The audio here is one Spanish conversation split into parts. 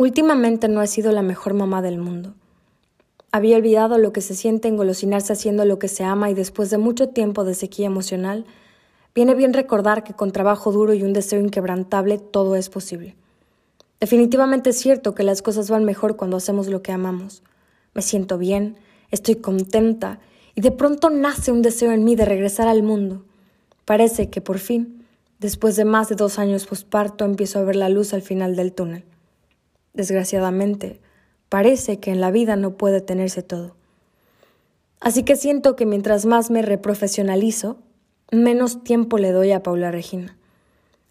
Últimamente no he sido la mejor mamá del mundo. Había olvidado lo que se siente engolosinarse haciendo lo que se ama y después de mucho tiempo de sequía emocional, viene bien recordar que con trabajo duro y un deseo inquebrantable todo es posible. Definitivamente es cierto que las cosas van mejor cuando hacemos lo que amamos. Me siento bien, estoy contenta y de pronto nace un deseo en mí de regresar al mundo. Parece que por fin, después de más de dos años posparto, empiezo a ver la luz al final del túnel. Desgraciadamente, parece que en la vida no puede tenerse todo. Así que siento que mientras más me reprofesionalizo, menos tiempo le doy a Paula Regina.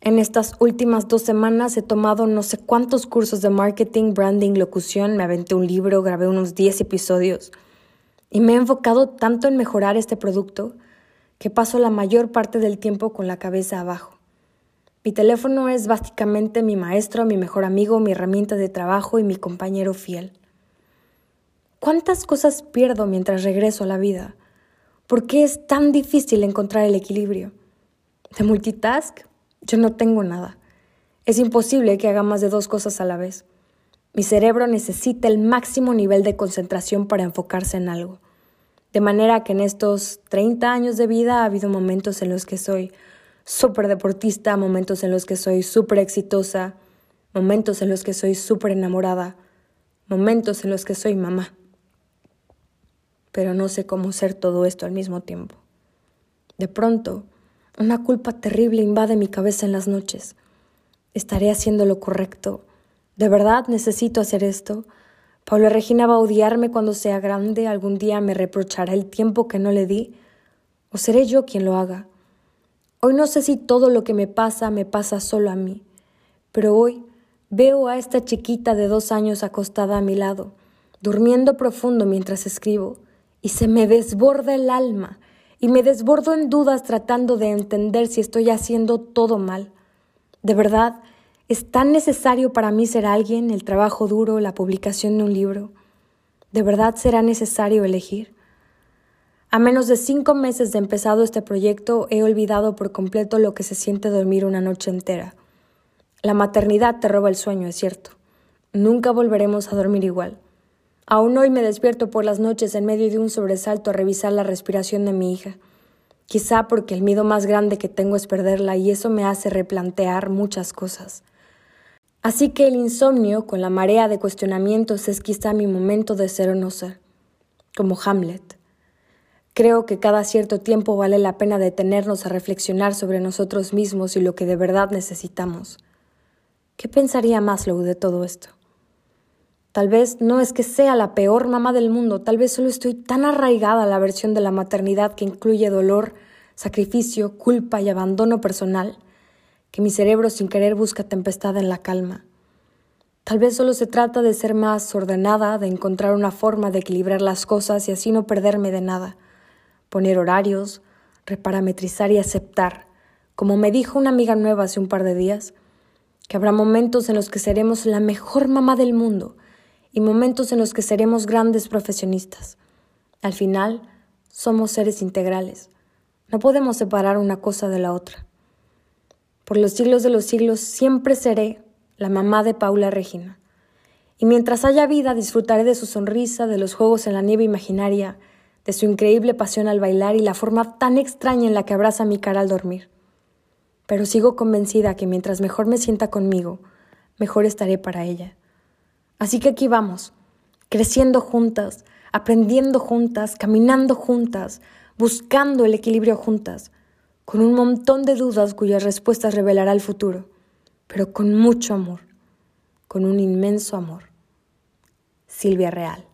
En estas últimas dos semanas he tomado no sé cuántos cursos de marketing, branding, locución, me aventé un libro, grabé unos 10 episodios y me he enfocado tanto en mejorar este producto que paso la mayor parte del tiempo con la cabeza abajo. Mi teléfono es básicamente mi maestro, mi mejor amigo, mi herramienta de trabajo y mi compañero fiel. ¿Cuántas cosas pierdo mientras regreso a la vida? ¿Por qué es tan difícil encontrar el equilibrio? De multitask, yo no tengo nada. Es imposible que haga más de dos cosas a la vez. Mi cerebro necesita el máximo nivel de concentración para enfocarse en algo. De manera que en estos 30 años de vida ha habido momentos en los que soy súper deportista, momentos en los que soy súper exitosa, momentos en los que soy súper enamorada, momentos en los que soy mamá. Pero no sé cómo ser todo esto al mismo tiempo. De pronto, una culpa terrible invade mi cabeza en las noches. ¿Estaré haciendo lo correcto? ¿De verdad necesito hacer esto? ¿Paula Regina va a odiarme cuando sea grande? ¿Algún día me reprochará el tiempo que no le di? ¿O seré yo quien lo haga? Hoy no sé si todo lo que me pasa me pasa solo a mí, pero hoy veo a esta chiquita de dos años acostada a mi lado, durmiendo profundo mientras escribo, y se me desborda el alma, y me desbordo en dudas tratando de entender si estoy haciendo todo mal. De verdad, ¿es tan necesario para mí ser alguien, el trabajo duro, la publicación de un libro? ¿De verdad será necesario elegir? A menos de cinco meses de empezado este proyecto, he olvidado por completo lo que se siente dormir una noche entera. La maternidad te roba el sueño, es cierto. Nunca volveremos a dormir igual. Aún hoy me despierto por las noches en medio de un sobresalto a revisar la respiración de mi hija. Quizá porque el miedo más grande que tengo es perderla y eso me hace replantear muchas cosas. Así que el insomnio, con la marea de cuestionamientos, es quizá mi momento de ser o no ser. Como Hamlet. Creo que cada cierto tiempo vale la pena detenernos a reflexionar sobre nosotros mismos y lo que de verdad necesitamos. ¿Qué pensaría Maslow de todo esto? Tal vez no es que sea la peor mamá del mundo, tal vez solo estoy tan arraigada a la versión de la maternidad que incluye dolor, sacrificio, culpa y abandono personal, que mi cerebro sin querer busca tempestad en la calma. Tal vez solo se trata de ser más ordenada, de encontrar una forma de equilibrar las cosas y así no perderme de nada poner horarios, reparametrizar y aceptar, como me dijo una amiga nueva hace un par de días, que habrá momentos en los que seremos la mejor mamá del mundo y momentos en los que seremos grandes profesionistas. Al final, somos seres integrales. No podemos separar una cosa de la otra. Por los siglos de los siglos siempre seré la mamá de Paula Regina. Y mientras haya vida disfrutaré de su sonrisa, de los juegos en la nieve imaginaria, de su increíble pasión al bailar y la forma tan extraña en la que abraza mi cara al dormir. Pero sigo convencida que mientras mejor me sienta conmigo, mejor estaré para ella. Así que aquí vamos, creciendo juntas, aprendiendo juntas, caminando juntas, buscando el equilibrio juntas, con un montón de dudas cuyas respuestas revelará el futuro, pero con mucho amor, con un inmenso amor. Silvia Real.